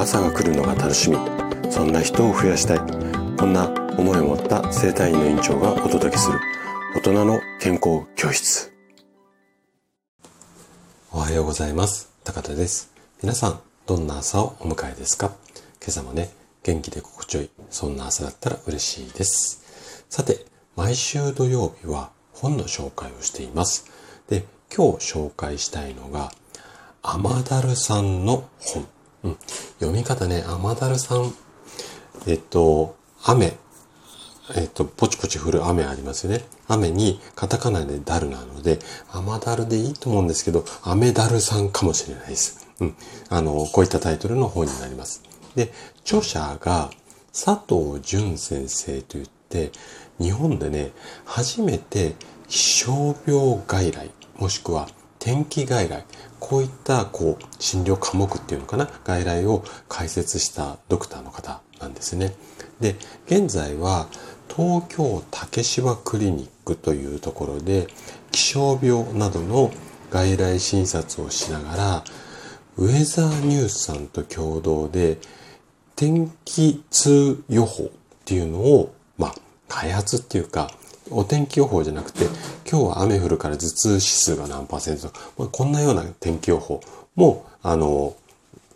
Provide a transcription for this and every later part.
朝が来るのが楽しみ。そんな人を増やしたい。こんな思いを持った生体院の院長がお届けする。大人の健康教室。おはようございます。高田です。皆さんどんな朝をお迎えですか？今朝もね元気で心地よい。そんな朝だったら嬉しいです。さて毎週土曜日は本の紹介をしています。で今日紹介したいのがアマダルさんの本。うん、読み方ね、アマダルさん、えっと、雨、えっと、ポチポチ降る雨ありますよね。雨にカタカナでダルなので、アマダルでいいと思うんですけど、アメダルさんかもしれないです。うん。あの、こういったタイトルの本になります。で、著者が佐藤淳先生といって、日本でね、初めて気象病外来、もしくは天気外来、こういったこう診療科目っていうのかな、外来を開設したドクターの方なんですね。で、現在は東京竹芝クリニックというところで気象病などの外来診察をしながらウェザーニュースさんと共同で天気痛予報っていうのを、まあ、開発っていうかお天気予報じゃなくて、今日は雨降るから頭痛指数が何パーセントまあ、こんなような天気予報も、あの、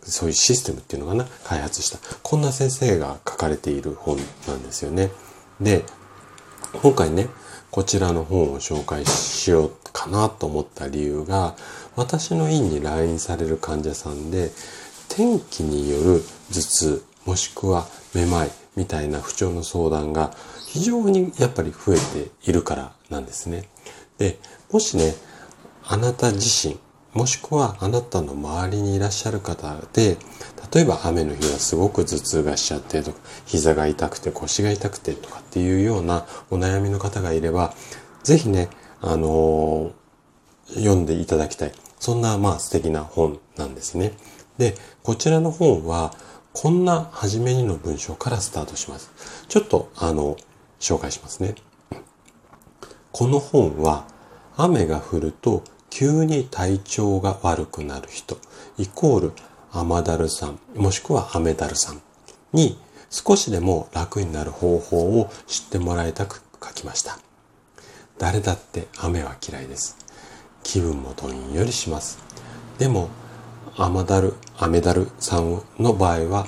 そういうシステムっていうのかな、開発した。こんな先生が書かれている本なんですよね。で、今回ね、こちらの本を紹介しようかなと思った理由が、私の院に来院される患者さんで、天気による頭痛、もしくはめまいみたいな不調の相談が非常にやっぱり増えているからなんですね。で、もしね、あなた自身、もしくはあなたの周りにいらっしゃる方で、例えば雨の日はすごく頭痛がしちゃってとか、膝が痛くて腰が痛くてとかっていうようなお悩みの方がいれば、ぜひね、あのー、読んでいただきたい。そんなまあ素敵な本なんですね。で、こちらの本は、こんな初めにの文章からスタートします。ちょっとあの、紹介しますね。この本は雨が降ると急に体調が悪くなる人イコールアマダルさんもしくはアメダルさんに少しでも楽になる方法を知ってもらいたく書きました。誰だって雨は嫌いです。気分もどんよりします。でも、アマダル、アメダルさんの場合は、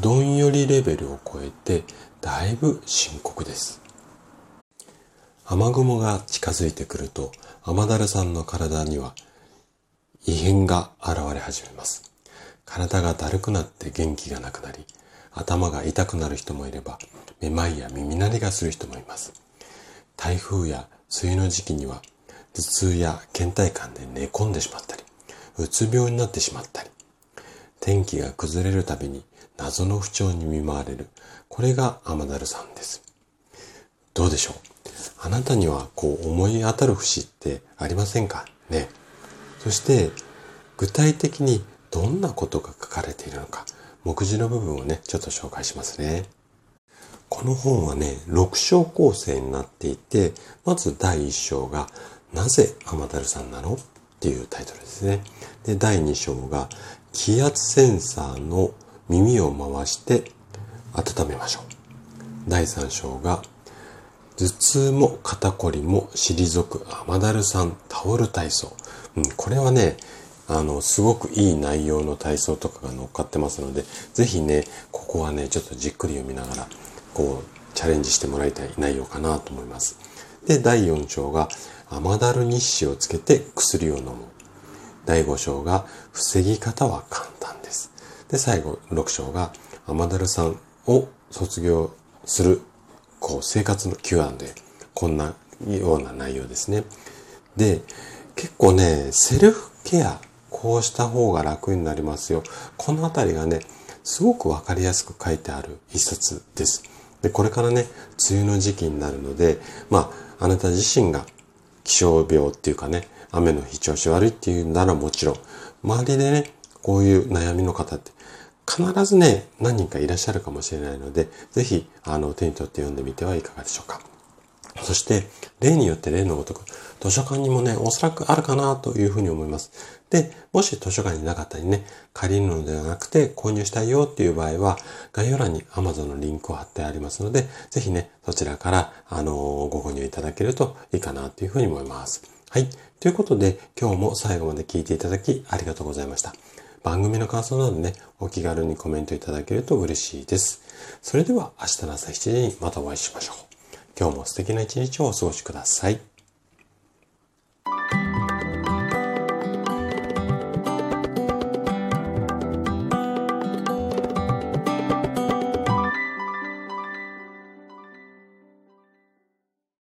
どんよりレベルを超えてだいぶ深刻です。雨雲が近づいてくると、雨だるさんの体には異変が現れ始めます。体がだるくなって元気がなくなり、頭が痛くなる人もいれば、めまいや耳鳴りがする人もいます。台風や梅雨の時期には、頭痛や倦怠感で寝込んでしまったり、うつ病になってしまったり、天気が崩れるたびに謎の不調に見舞われる。これがアマダルさんです。どうでしょう？あなたにはこう思い当たる節ってありませんか？ね。そして具体的にどんなことが書かれているのか、目次の部分をね、ちょっと紹介しますね。この本はね、6章構成になっていて、まず第1章が、なぜアマダルさんなの？っていうタイトルですね。で、第2章が、気圧センサーの耳を回して温めましょう。第3章が、頭痛も肩こりも退く甘だるさんタオル体操。うん、これはね、あの、すごくいい内容の体操とかが乗っかってますので、ぜひね、ここはね、ちょっとじっくり読みながら、こう、チャレンジしてもらいたい内容かなと思います。で、第4章が、甘だる日誌をつけて薬を飲む。第5章が、防ぎ方は簡単です。で、最後、6章が、アマダルさんを卒業する、こう、生活の Q&A。こんなような内容ですね。で、結構ね、セルフケア、こうした方が楽になりますよ。このあたりがね、すごくわかりやすく書いてある一冊です。で、これからね、梅雨の時期になるので、まあ、あなた自身が気象病っていうかね、雨の日調子悪いっていうならもちろん、周りでね、こういう悩みの方って必ずね、何人かいらっしゃるかもしれないので、ぜひ、あの、手に取って読んでみてはいかがでしょうか。そして、例によって例のごとく、図書館にもね、おそらくあるかなというふうに思います。で、もし図書館になかったりね、借りるのではなくて購入したいよっていう場合は、概要欄に Amazon のリンクを貼ってありますので、ぜひね、そちらから、あのー、ご購入いただけるといいかなというふうに思います。はい。ということで、今日も最後まで聞いていただきありがとうございました。番組の感想などね、お気軽にコメントいただけると嬉しいです。それでは明日の朝7時にまたお会いしましょう。今日も素敵な一日をお過ごしください。